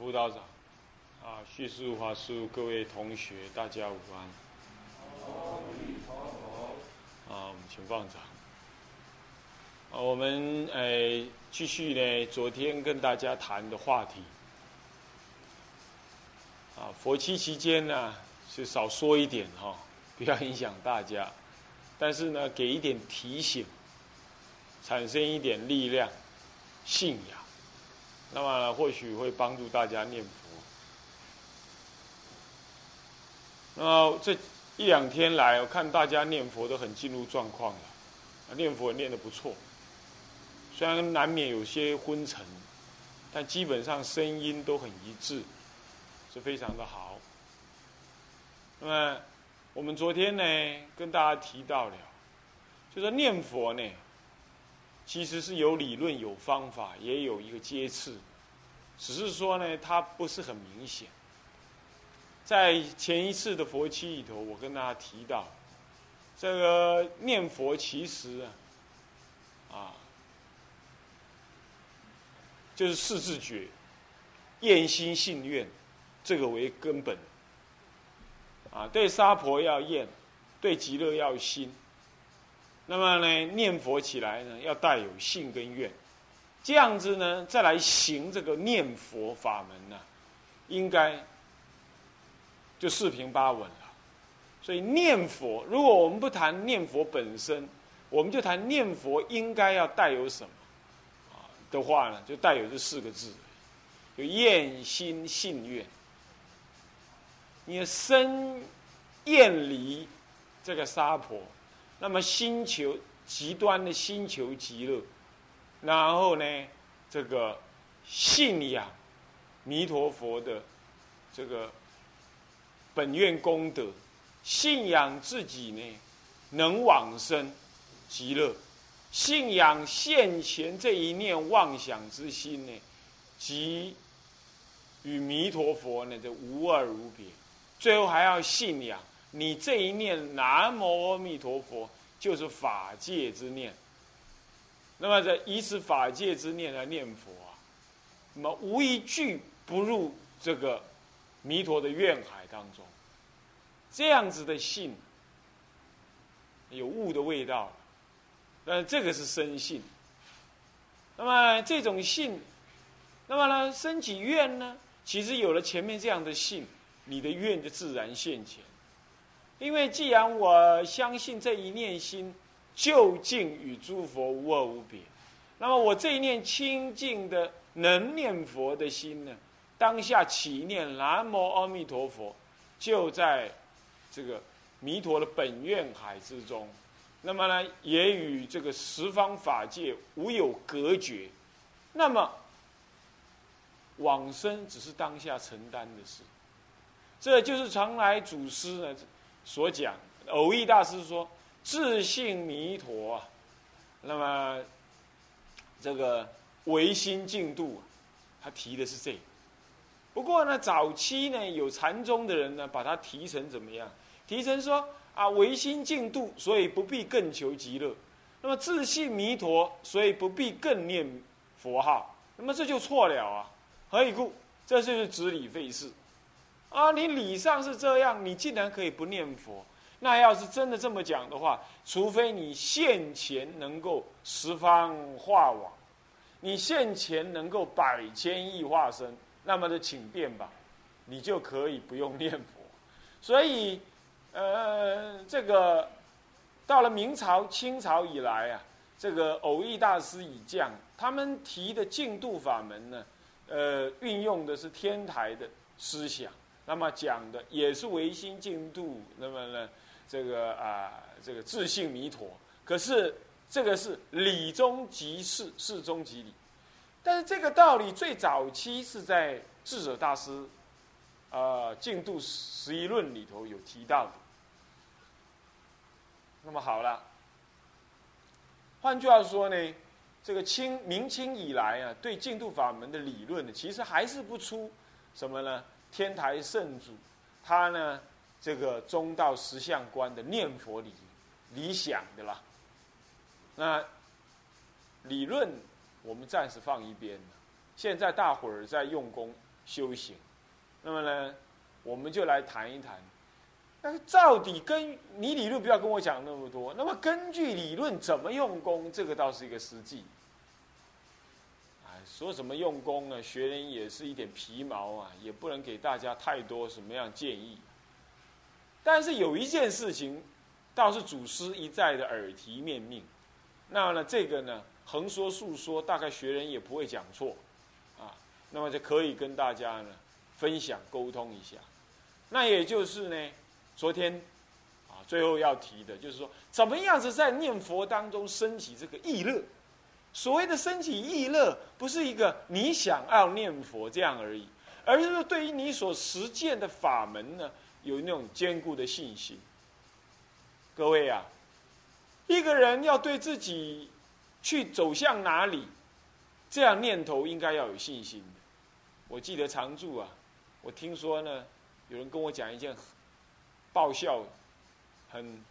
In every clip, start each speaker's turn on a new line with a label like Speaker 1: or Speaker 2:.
Speaker 1: 辅导长，啊，叙述法师，各位同学，大家午安。啊，我们请放掌。啊，我们诶继续呢，昨天跟大家谈的话题。啊，佛七期间呢，是少说一点哈，不要影响大家。但是呢，给一点提醒，产生一点力量，信仰。那么或许会帮助大家念佛。那么这一两天来，我看大家念佛都很进入状况了，念佛念得不错。虽然难免有些昏沉，但基本上声音都很一致，是非常的好。那么我们昨天呢，跟大家提到了，就说念佛呢。其实是有理论、有方法，也有一个阶次，只是说呢，它不是很明显。在前一次的佛期里头，我跟大家提到，这个念佛其实啊，啊，就是四字诀，愿心信愿，这个为根本。啊，对沙婆要愿，对极乐要心。那么呢，念佛起来呢，要带有信跟愿，这样子呢，再来行这个念佛法门呢，应该就四平八稳了。所以念佛，如果我们不谈念佛本身，我们就谈念佛应该要带有什么啊的话呢，就带有这四个字，就愿心信愿。你生厌离这个沙婆。那么，星球极端的星球极乐，然后呢，这个信仰弥陀佛的这个本愿功德，信仰自己呢能往生极乐，信仰现前这一念妄想之心呢，即与弥陀佛呢这无二无别，最后还要信仰。你这一念南无阿弥陀佛，就是法界之念。那么，这以此法界之念来念佛啊，那么无一句不入这个弥陀的愿海当中。这样子的信，有悟的味道。那这个是生信。那么这种信，那么呢，升起愿呢？其实有了前面这样的信，你的愿就自然现前。因为既然我相信这一念心究竟与诸佛无二无别，那么我这一念清净的能念佛的心呢，当下起念南无阿弥陀佛，就在这个弥陀的本愿海之中，那么呢，也与这个十方法界无有隔绝，那么往生只是当下承担的事，这就是常来祖师呢。所讲，偶益大师说：“自信弥陀，那么这个唯心净度，他提的是这个。不过呢，早期呢有禅宗的人呢，把它提成怎么样？提成说啊，唯心净度，所以不必更求极乐；那么自信弥陀，所以不必更念佛号。那么这就错了啊！何以故？这就是执理费事。”啊，你理上是这样，你竟然可以不念佛？那要是真的这么讲的话，除非你现前能够十方化网，你现前能够百千亿化身，那么就请便吧，你就可以不用念佛。所以，呃，这个到了明朝、清朝以来啊，这个偶益大师已降，他们提的净度法门呢，呃，运用的是天台的思想。那么讲的也是唯心净度，那么呢，这个啊，这个自信弥陀，可是这个是理中即事，事中即理。但是这个道理最早期是在智者大师，呃，净度十一论里头有提到的。那么好了，换句话说呢，这个清明清以来啊，对净度法门的理论呢，其实还是不出什么呢？天台圣祖，他呢，这个中道实相观的念佛理理想的啦。那理论我们暂时放一边，现在大伙儿在用功修行。那么呢，我们就来谈一谈，那到底跟你理论不要跟我讲那么多。那么根据理论怎么用功，这个倒是一个实际。说什么用功呢？学人也是一点皮毛啊，也不能给大家太多什么样建议。但是有一件事情，倒是祖师一再的耳提面命。那呢，这个呢，横说竖说，大概学人也不会讲错，啊，那么就可以跟大家呢分享沟通一下。那也就是呢，昨天啊，最后要提的就是说，怎么样子在念佛当中升起这个意乐？所谓的升起意乐，不是一个你想要念佛这样而已，而是说对于你所实践的法门呢。有那种坚固的信心，各位啊，一个人要对自己去走向哪里，这样念头应该要有信心的。我记得常住啊，我听说呢，有人跟我讲一件爆笑、很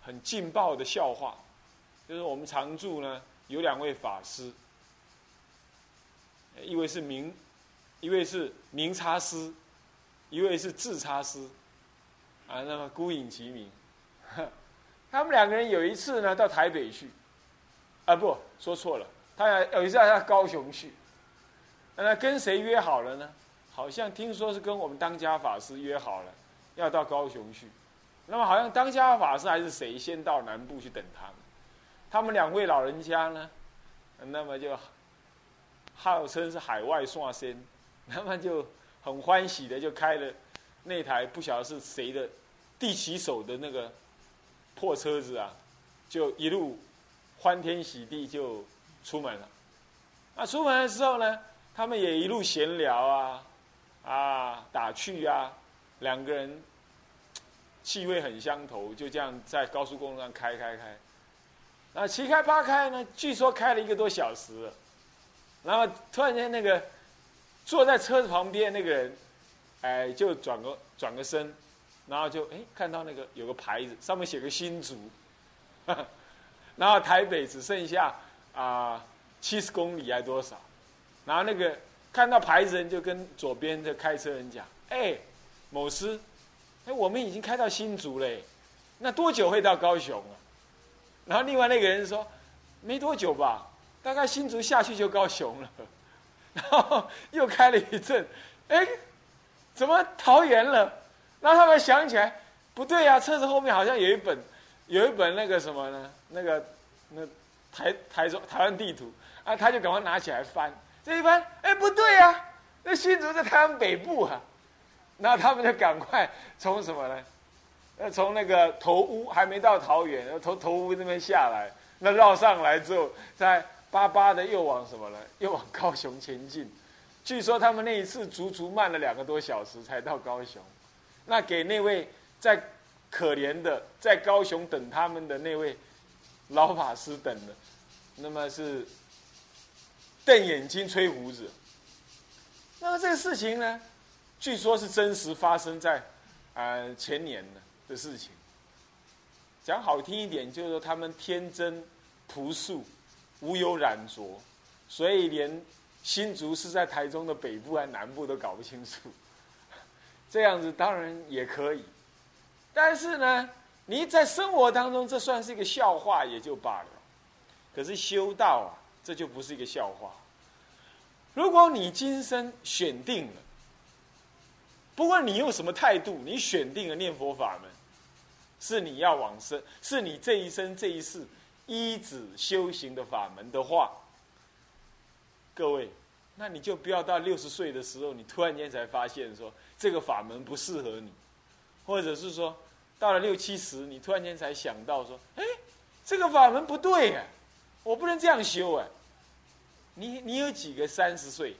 Speaker 1: 很劲爆的笑话，就是我们常住呢有两位法师，一位是明，一位是明差师，一位是智差师。啊，那么孤影其名，他们两个人有一次呢到台北去，啊不说错了，他有一次到高雄去，那跟谁约好了呢？好像听说是跟我们当家法师约好了，要到高雄去。那么好像当家法师还是谁先到南部去等他们？他们两位老人家呢，那么就号称是海外算仙，那么就很欢喜的就开了。那台不晓得是谁的第几手的那个破车子啊，就一路欢天喜地就出门了。那出门的时候呢，他们也一路闲聊啊，啊打趣啊，两个人气味很相投，就这样在高速公路上开开开。那七开八开呢，据说开了一个多小时，然后突然间那个坐在车子旁边那个人。哎，就转个转个身，然后就哎看到那个有个牌子，上面写个新竹，然后台北只剩下啊七十公里还多少，然后那个看到牌子人就跟左边的开车人讲，哎，某师，哎我们已经开到新竹嘞，那多久会到高雄啊？然后另外那个人说，没多久吧，大概新竹下去就高雄了，然后又开了一阵，哎。怎么桃园了？然后他们想起来，不对呀，车子后面好像有一本，有一本那个什么呢？那个那台台中台湾地图啊，他就赶快拿起来翻。这一翻，哎，不对呀，那新竹在台湾北部啊。然后他们就赶快从什么呢？那，从那个头屋还没到桃园，从头屋那边下来，那绕上来之后，再巴巴的又往什么呢？又往高雄前进。据说他们那一次足足慢了两个多小时才到高雄，那给那位在可怜的在高雄等他们的那位老法师等的，那么是瞪眼睛吹胡子。那么这个事情呢，据说是真实发生在啊前年的的事情。讲好听一点，就是说他们天真朴素，无有染浊，所以连。新竹是在台中的北部还是南部都搞不清楚，这样子当然也可以，但是呢，你在生活当中这算是一个笑话也就罢了，可是修道啊，这就不是一个笑话。如果你今生选定了，不管你用什么态度，你选定了念佛法门，是你要往生，是你这一生这一世依止修行的法门的话。各位，那你就不要到六十岁的时候，你突然间才发现说这个法门不适合你，或者是说到了六七十，你突然间才想到说，哎，这个法门不对哎，我不能这样修哎。你你有几个三十岁？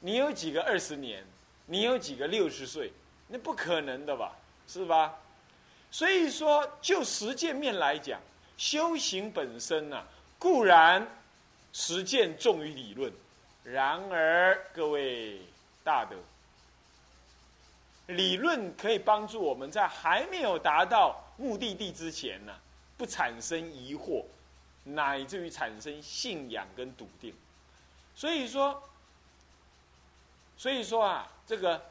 Speaker 1: 你有几个二十年？你有几个六十岁？那不可能的吧，是吧？所以说，就实践面来讲，修行本身呢，固然实践重于理论。然而，各位大德，理论可以帮助我们在还没有达到目的地之前呢，不产生疑惑，乃至于产生信仰跟笃定。所以说，所以说啊，这个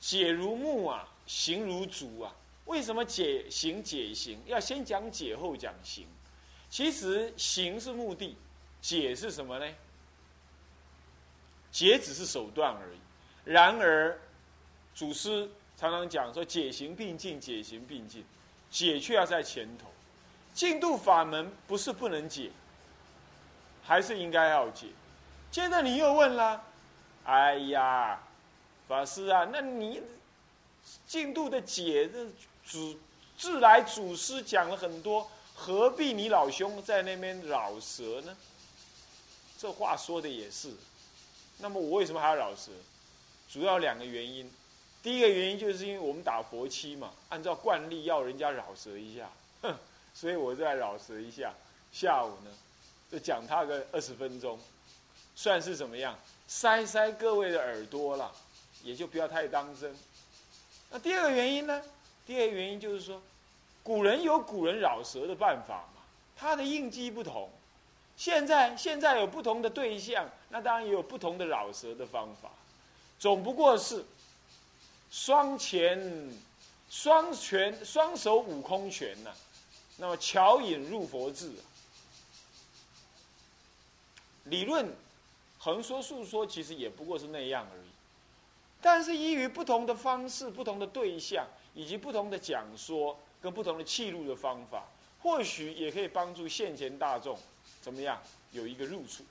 Speaker 1: 解如木啊，行如竹啊。为什么解行解行要先讲解后讲行？其实行是目的，解是什么呢？解只是手段而已。然而，祖师常常讲说解行并进，解行并进，解却要在前头。进度法门不是不能解，还是应该要解。接着你又问了，哎呀，法师啊，那你进度的解，这祖自来祖师讲了很多，何必你老兄在那边绕舌呢？这话说的也是。那么我为什么还要绕舌？主要两个原因。第一个原因就是因为我们打佛七嘛，按照惯例要人家绕舌一下，哼，所以我再绕舌一下。下午呢，就讲他个二十分钟，算是怎么样？塞塞各位的耳朵了，也就不要太当真。那第二个原因呢？第二个原因就是说，古人有古人绕舌的办法嘛，他的应激不同。现在现在有不同的对象，那当然也有不同的扰舌的方法，总不过是双拳、双拳、双手五空拳呐，那么巧引入佛智。理论横说竖说，其实也不过是那样而已。但是依于不同的方式、不同的对象，以及不同的讲说跟不同的记录的方法，或许也可以帮助现前大众。怎么样？有一个入处。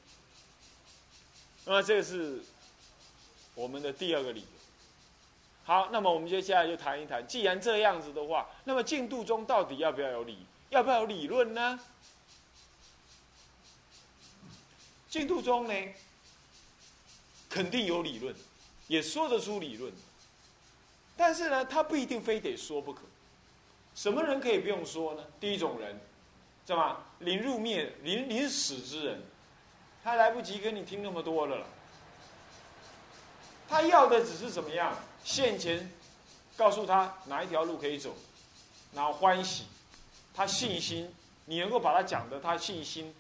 Speaker 1: 那么这个是我们的第二个理由。好，那么我们接下来就谈一谈，既然这样子的话，那么进度中到底要不要有理？要不要有理论呢？进度中呢，肯定有理论，也说得出理论。但是呢，他不一定非得说不可。什么人可以不用说呢？第一种人。知道吗？临入灭、临临死之人，他来不及跟你听那么多了。他要的只是怎么样？现前告诉他哪一条路可以走，然后欢喜，他信心，你能够把他讲的他信心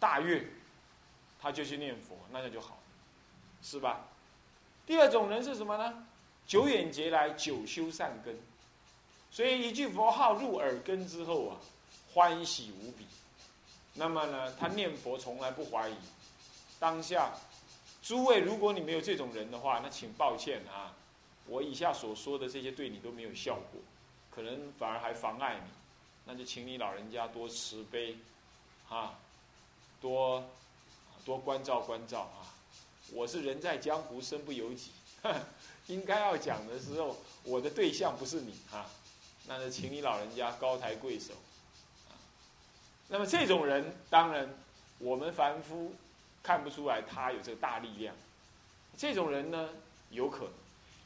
Speaker 1: 大悦，他就去念佛，那样就好，是吧？第二种人是什么呢？久远劫来久修善根，所以一句佛号入耳根之后啊。欢喜无比，那么呢？他念佛从来不怀疑。当下，诸位，如果你没有这种人的话，那请抱歉啊，我以下所说的这些对你都没有效果，可能反而还妨碍你。那就请你老人家多慈悲，啊，多多关照关照啊！我是人在江湖身不由己，应该要讲的时候，我的对象不是你哈，那就请你老人家高抬贵手。那么这种人，当然我们凡夫看不出来他有这个大力量。这种人呢，有可能。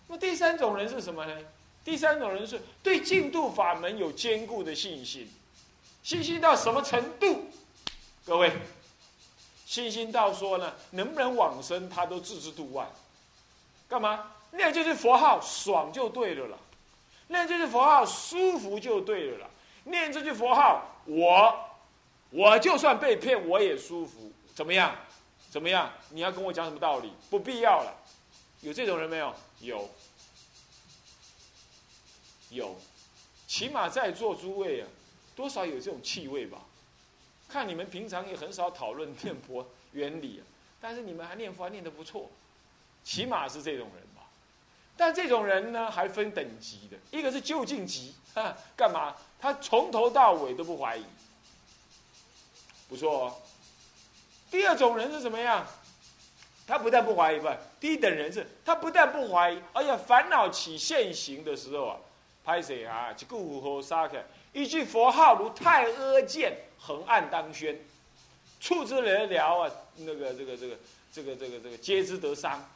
Speaker 1: 那么第三种人是什么呢？第三种人是对净土法门有坚固的信心，信心到什么程度？各位，信心到说呢，能不能往生他都置之度外。干嘛？念这句佛号爽就对了了，念这句佛号舒服就对了了，念这句佛号我。我就算被骗，我也舒服。怎么样？怎么样？你要跟我讲什么道理？不必要了。有这种人没有？有。有。起码在座诸位啊，多少有这种气味吧？看你们平常也很少讨论念佛原理，但是你们还念佛还念得不错，起码是这种人吧。但这种人呢，还分等级的。一个是就近级，干嘛？他从头到尾都不怀疑。不错哦。第二种人是怎么样？他不但不怀疑，不，低等人是，他不但不怀疑，而且烦恼起现行的时候啊，拍谁啊？一句佛号如太阿剑，横按当宣，触之而了啊，那个这个这个这个这个这个皆之得伤，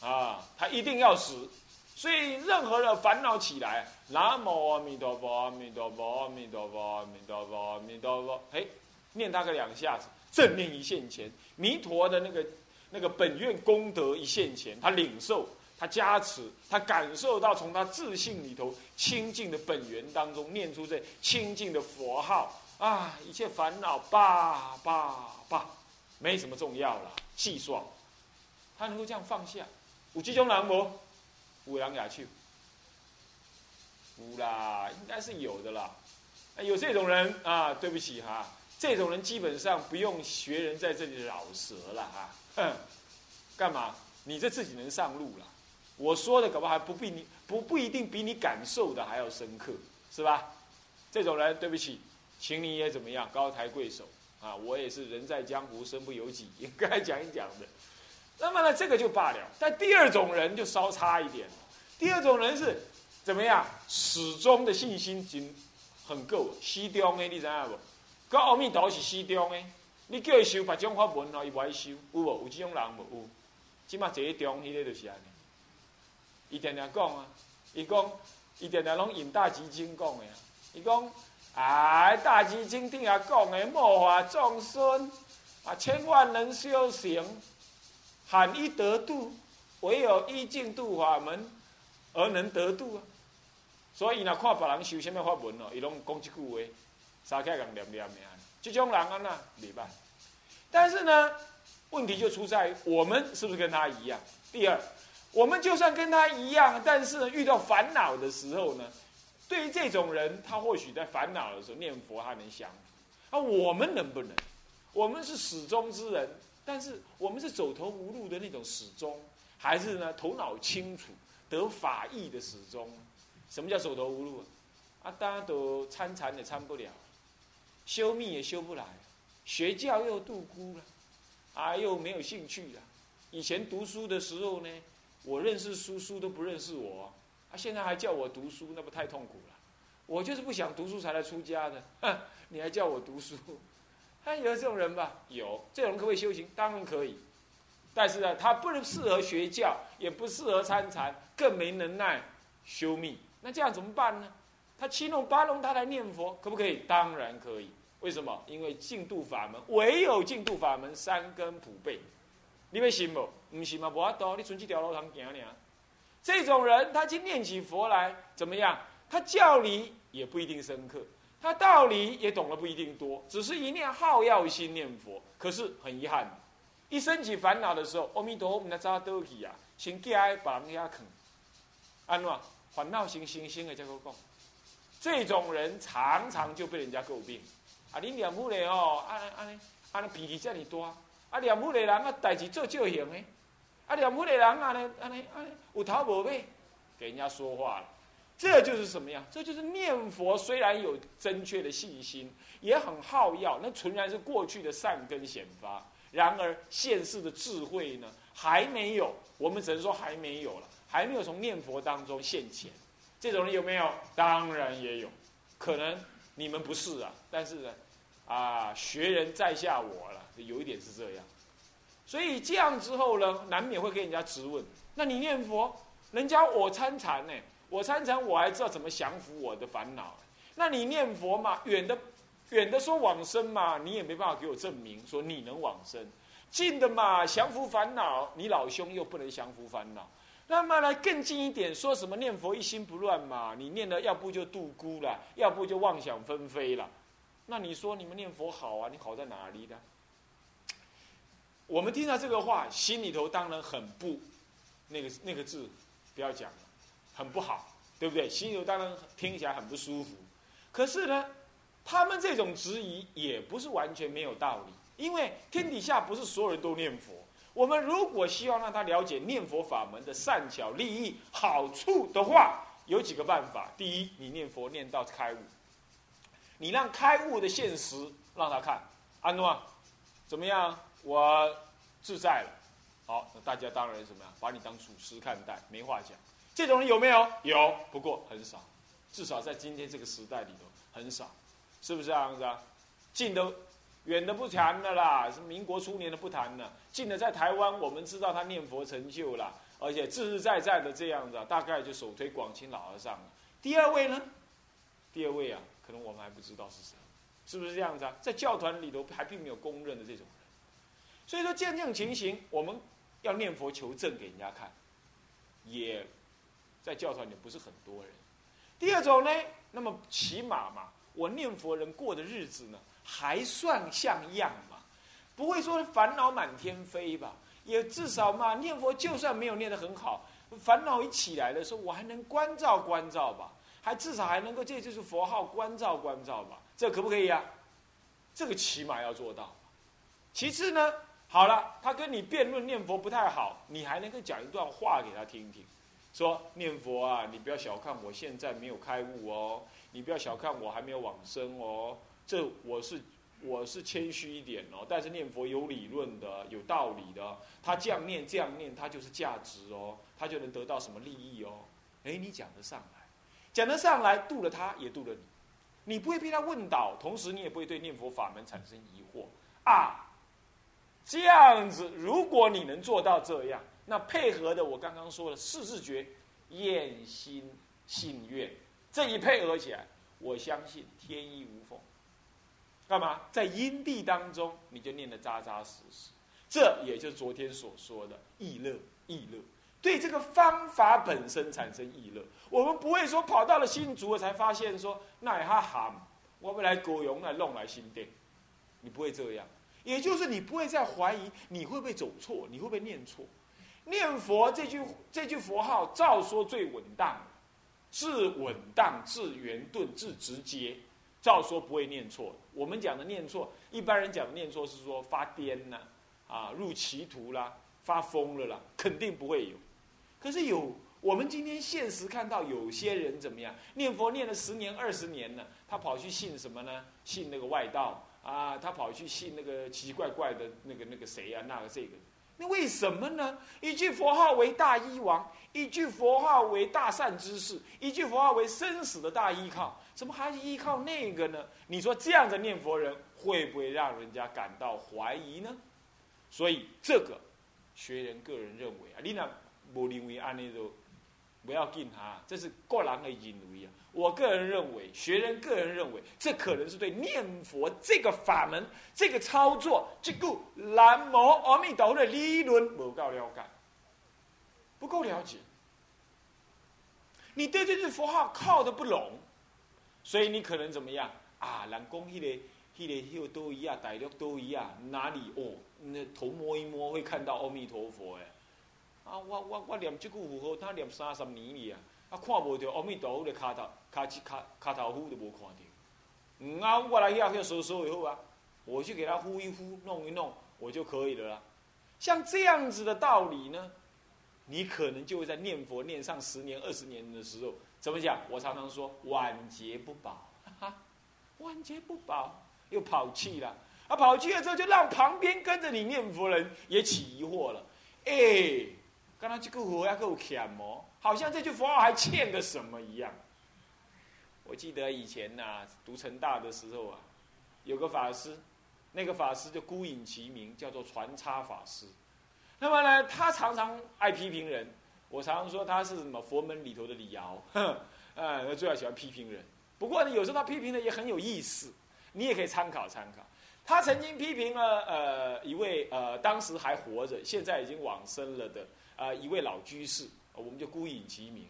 Speaker 1: 啊，他一定要死。所以任何的烦恼起来，南无阿弥陀佛，阿弥陀佛，阿弥陀佛，阿弥陀佛，阿弥陀佛，哎。念他个两下子，正念一现前，弥陀的那个那个本愿功德一现前，他领受，他加持，他感受到从他自信里头清净的本源当中念出这清净的佛号啊，一切烦恼罢罢罢，没什么重要了，气爽，他能够这样放下，有这种人无？有人牙手？有啦，应该是有的啦。有这种人啊，对不起哈，这种人基本上不用学人在这里饶舌了哈。哼，干嘛？你这自己能上路了？我说的搞不好还不比你不不一定比你感受的还要深刻，是吧？这种人，对不起，请你也怎么样，高抬贵手啊！我也是人在江湖，身不由己，应该讲一讲的。那么呢，这个就罢了。但第二种人就稍差一点。第二种人是怎么样？始终的信心经很够，西中的你知影不？跟阿弥陀是西中的，你叫伊修别种法门哦，伊不爱修，有无？有这种人无？有。即马坐中，迄个就是安尼。伊定定讲啊，伊讲，伊定定拢引大吉经讲的啊。伊讲，哎，大吉经顶下讲的，末法众生啊，千万人修行，罕一得度，唯有依净度法门而能得度啊。所以呢，看别人修什么法门哦，伊拢讲一句话，三开人念念的啊。这种人啊，那袂歹。但是呢，问题就出在于我们是不是跟他一样？第二，我们就算跟他一样，但是遇到烦恼的时候呢，对于这种人，他或许在烦恼的时候念佛，他能降啊。我们能不能？我们是始终之人，但是我们是走投无路的那种始终，还是呢头脑清楚、得法意的始终？什么叫走投无路？啊，大家都参禅也参不了，修密也修不来，学教又度孤了，啊，又没有兴趣了。以前读书的时候呢，我认识书，书都不认识我，他现在还叫我读书，那不太痛苦了。我就是不想读书才来出家的，哼，你还叫我读书？还 有这种人吧？有，这种人可不可以修行？当然可以，但是呢，他不能适合学教，也不适合参禅，更没能耐修密。那这样怎么办呢？他七弄八弄，他来念佛，可不可以？当然可以。为什么？因为净度法门，唯有净度法门三根普被。你要信不？不信嘛，无法度。你存几条路通行呢？这种人，他去念起佛来，怎么样？他教理也不一定深刻，他道理也懂得不一定多，只是一念好药心念佛。可是很遗憾，一升起烦恼的时候，阿弥陀佛，我们来找倒去啊，先叫人家啃，安怎？烦恼型星星的这个讲，这种人常常就被人家诟病。啊，你念佛的哦，安安尼安脾气这么多，啊念佛的人啊代志做少行的，啊念佛的人安尼安尼安尼有头无尾，给人家说话了。这就是什么呀？这就是念佛虽然有正确的信心，也很好药，那纯然是过去的善根显发。然而现世的智慧呢，还没有，我们只能说还没有了。还没有从念佛当中现前，这种人有没有？当然也有，可能你们不是啊，但是呢，啊，学人在下我了，有一点是这样，所以这样之后呢，难免会给人家质问。那你念佛，人家我参禅呢，我参禅我还知道怎么降服我的烦恼。那你念佛嘛，远的远的说往生嘛，你也没办法给我证明说你能往生；近的嘛，降服烦恼，你老兄又不能降服烦恼。那么来更近一点，说什么念佛一心不乱嘛？你念的要不就度孤了，要不就妄想纷飞了。那你说你们念佛好啊？你好在哪里呢？我们听到这个话，心里头当然很不，那个那个字不要讲了，很不好，对不对？心里头当然听起来很不舒服。可是呢，他们这种质疑也不是完全没有道理，因为天底下不是所有人都念佛。我们如果希望让他了解念佛法门的善巧利益好处的话，有几个办法。第一，你念佛念到开悟，你让开悟的现实让他看，安诺，怎么样？我自在了。好，那大家当然怎么样？把你当祖师看待，没话讲。这种人有没有？有，不过很少，至少在今天这个时代里头很少，是不是这样子啊？近的。远的不谈的啦，是民国初年的不谈了。近的在台湾，我们知道他念佛成就了，而且自自在在的这样子，大概就首推广清老和尚了。第二位呢？第二位啊，可能我们还不知道是谁，是不是这样子啊？在教团里头还并没有公认的这种。所以说，见这种情形，我们要念佛求证给人家看，也在教团里不是很多人。第二种呢，那么起码嘛，我念佛人过的日子呢？还算像样嘛，不会说烦恼满天飞吧？也至少嘛，念佛就算没有念得很好，烦恼一起来的时候，我还能关照关照吧，还至少还能够，这就是佛号关照关照吧，这可不可以啊？这个起码要做到。其次呢，好了，他跟你辩论念佛不太好，你还能够讲一段话给他听听，说念佛啊，你不要小看我现在没有开悟哦，你不要小看我还没有往生哦，这我是。我是谦虚一点哦，但是念佛有理论的，有道理的。他这样念，这样念，他就是价值哦，他就能得到什么利益哦。哎，你讲得上来，讲得上来，度了他，也度了你。你不会被他问倒，同时你也不会对念佛法门产生疑惑啊。这样子，如果你能做到这样，那配合的我刚刚说的四字诀、厌心、信愿，这一配合起来，我相信天衣无缝。干嘛？在因地当中，你就念得扎扎实实。这也就是昨天所说的意乐，意乐对这个方法本身产生意乐。我们不会说跑到了新竹才发现说那也哈喊，我们来狗用来弄来新店，你不会这样。也就是你不会再怀疑你会不会走错，你会不会念错。念佛这句这句佛号，照说最稳当，至稳当，至圆顿，至直接。照说不会念错，我们讲的念错，一般人讲的念错是说发癫呐，啊入歧途啦，发疯了啦，肯定不会有。可是有我们今天现实看到有些人怎么样，念佛念了十年二十年了，他跑去信什么呢？信那个外道啊，他跑去信那个奇奇怪怪的那个那个谁啊，那个这个。那为什么呢？一句佛号为大医王，一句佛号为大善之事，一句佛号为生死的大依靠。怎么还是依靠那个呢？你说这样的念佛人会不会让人家感到怀疑呢？所以这个学人个人认为啊，你那不认为安尼都不要紧哈，这是个人的认为啊。我个人认为，学人个人认为，这可能是对念佛这个法门、这个操作、这个南无阿弥陀佛的理论不够了解，不够了解。你对这句佛号靠的不拢。所以你可能怎么样啊？人讲迄个、迄个、迄个都一样，大陆都一样，哪里哦？那头摸一摸会看到阿弥陀佛哎。啊，我我我念这句符号，他念三十年了啊，啊看无着阿弥陀佛的卡头、卡起卡卡头呼都无看到。嗯啊，我来遐去说说以后啊，我去给他呼一呼，弄一弄，我就可以了啦。像这样子的道理呢，你可能就会在念佛念上十年、二十年的时候。怎么讲？我常常说晚节不保，晚节不保，又跑气了。啊，跑气了之后，就让旁边跟着你念佛人也起疑惑了。哎，刚刚这个佛要够欠哦，好像这句佛号还欠个什么一样。我记得以前呐，读成大的时候啊，有个法师，那个法师就孤影其名，叫做传差法师。那么呢，他常常爱批评人。我常常说他是什么佛门里头的李敖，嗯，最爱喜欢批评人。不过呢，有时候他批评的也很有意思，你也可以参考参考。他曾经批评了呃一位呃当时还活着，现在已经往生了的呃一位老居士，我们就孤影其名。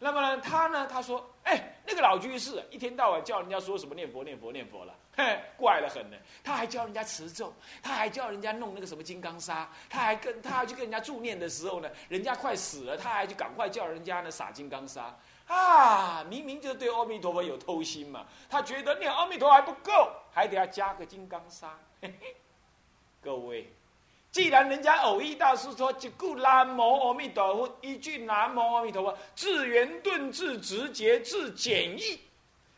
Speaker 1: 那么呢，他呢他说，哎，那个老居士一天到晚叫人家说什么念佛念佛念佛了。嘿，怪了很呢。他还教人家持咒，他还教人家弄那个什么金刚砂，他还跟他还去跟人家助念的时候呢，人家快死了，他还去赶快叫人家呢撒金刚砂。啊，明明就是对阿弥陀佛有偷心嘛。他觉得念阿弥陀还不够，还得要加个金刚砂。嘿嘿各位，既然人家偶遇大师说一句南无阿弥陀佛，一句南无阿弥陀佛，自圆顿，自直接，自简易。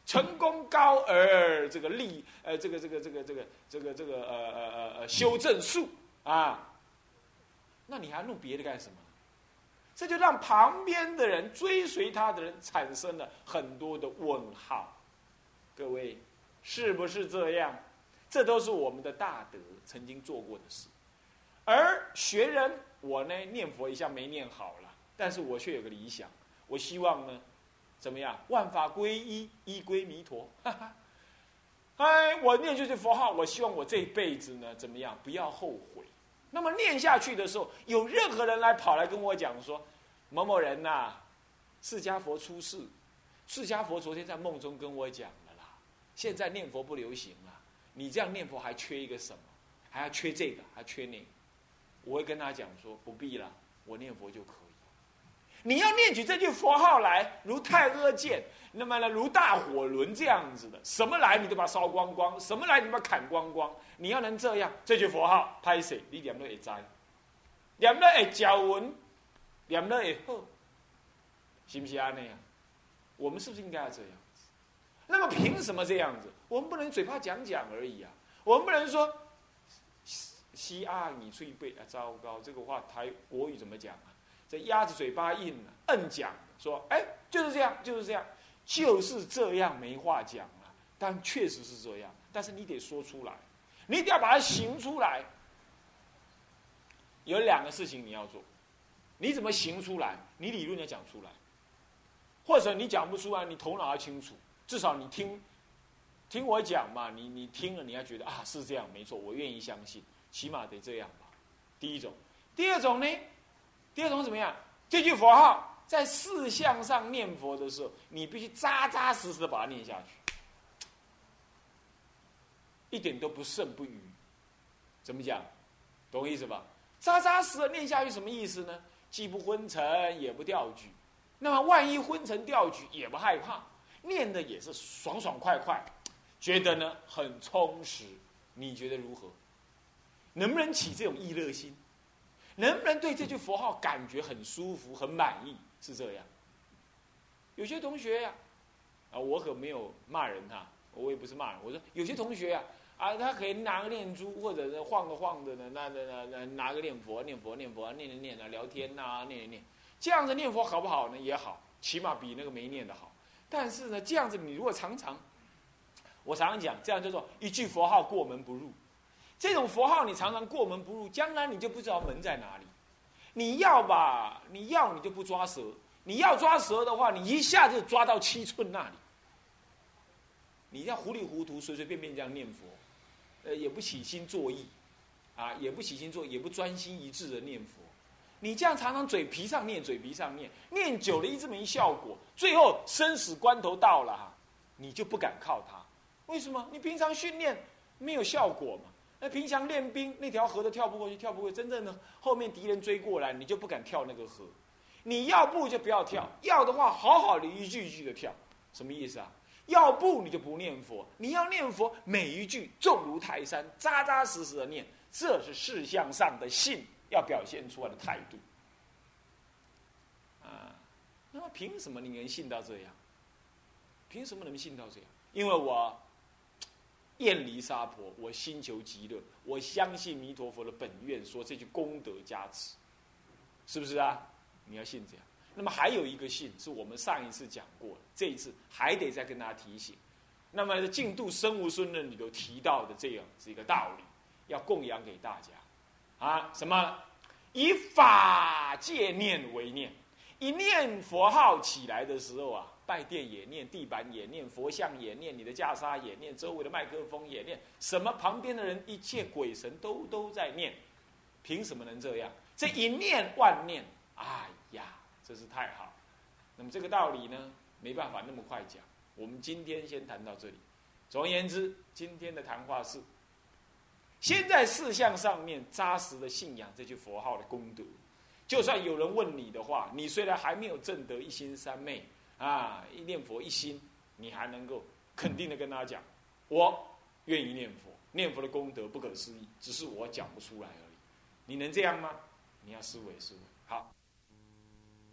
Speaker 1: 成功高而这个利呃这个这个这个这个这个这个呃呃呃呃修正术啊，那你还弄别的干什么？这就让旁边的人追随他的人产生了很多的问号。各位是不是这样？这都是我们的大德曾经做过的事。而学人我呢念佛一向没念好了，但是我却有个理想，我希望呢。怎么样？万法归一，一归弥陀。哎，我念就是佛号，我希望我这一辈子呢，怎么样？不要后悔。那么念下去的时候，有任何人来跑来跟我讲说，某某人呐，释迦佛出世，释迦佛昨天在梦中跟我讲了啦。现在念佛不流行了，你这样念佛还缺一个什么？还要缺这个，还缺那个。我会跟他讲说不必了，我念佛就可以。你要念起这句佛号来，如太阿剑，那么呢，如大火轮这样子的，什么来你都把它烧光光，什么来你把它砍光光。你要能这样，这句佛号拍谁，你念了会知，念了会交文，念了会好，是不是啊？那样，我们是不是应该要这样子？那么凭什么这样子？我们不能嘴巴讲讲而已啊！我们不能说西阿你最背啊！糟糕，这个话台国语怎么讲啊？这鸭子嘴巴硬了，硬讲说，哎，就是这样，就是这样，就是这样，没话讲了。但确实是这样，但是你得说出来，你一定要把它行出来。有两个事情你要做，你怎么行出来？你理论要讲出来，或者你讲不出来，你头脑要清楚，至少你听，听我讲嘛，你你听了，你要觉得啊是这样，没错，我愿意相信，起码得这样吧。第一种，第二种呢？第二种怎么样？这句佛号在四相上念佛的时候，你必须扎扎实实的把它念下去，一点都不胜不余。怎么讲？懂意思吧？扎扎实的念下去什么意思呢？既不昏沉，也不掉举。那么万一昏沉掉举，也不害怕，念的也是爽爽快快，觉得呢很充实。你觉得如何？能不能起这种意乐心？能不能对这句佛号感觉很舒服、很满意？是这样。有些同学呀，啊，我可没有骂人哈，我也不是骂人。我说有些同学呀，啊，他可以拿个念珠，或者是晃个晃的呢，那那那那拿个念佛、念佛、念佛、念念念啊，聊天呐，念念念，这样子念佛好不好呢？也好，起码比那个没念的好。但是呢，这样子你如果常常，我常常讲，这样叫做一句佛号过门不入。这种佛号你常常过门不入，将来你就不知道门在哪里。你要吧，你要你就不抓蛇。你要抓蛇的话，你一下就抓到七寸那里。你要糊里糊涂、随随便便这样念佛，呃，也不起心作意，啊，也不起心作，也不专心一致的念佛。你这样常常嘴皮上念，嘴皮上念，念久了一直没效果，最后生死关头到了哈，你就不敢靠它。为什么？你平常训练没有效果嘛。那平常练兵，那条河都跳不过去，跳不过去。真正的后面敌人追过来，你就不敢跳那个河。你要不就不要跳，要的话好好的一句一句的跳，什么意思啊？要不你就不念佛，你要念佛，每一句重如泰山，扎扎实实的念，这是事项上的信要表现出来的态度。啊，那么凭什么你能信到这样？凭什么能信到这样？因为我。厌离沙婆，我心求极乐，我相信弥陀佛的本愿，说这句功德加持，是不是啊？你要信这样。那么还有一个信，是我们上一次讲过这一次还得再跟大家提醒。那么《净度生无孙论》里头提到的这样是一个道理，要供养给大家啊？什么？以法界念为念，一念佛号起来的时候啊。拜殿也念，地板也念，佛像也念，你的袈裟也念，周围的麦克风也念，什么旁边的人，一切鬼神都都在念，凭什么能这样？这一念万念，哎呀，真是太好。那么这个道理呢，没办法那么快讲。我们今天先谈到这里。总而言之，今天的谈话是，先在事项上面扎实的信仰这句佛号的功德。就算有人问你的话，你虽然还没有证得一心三昧。啊！一念佛一心，你还能够肯定的跟他讲，我愿意念佛，念佛的功德不可思议，只是我讲不出来而已。你能这样吗？你要思维思维。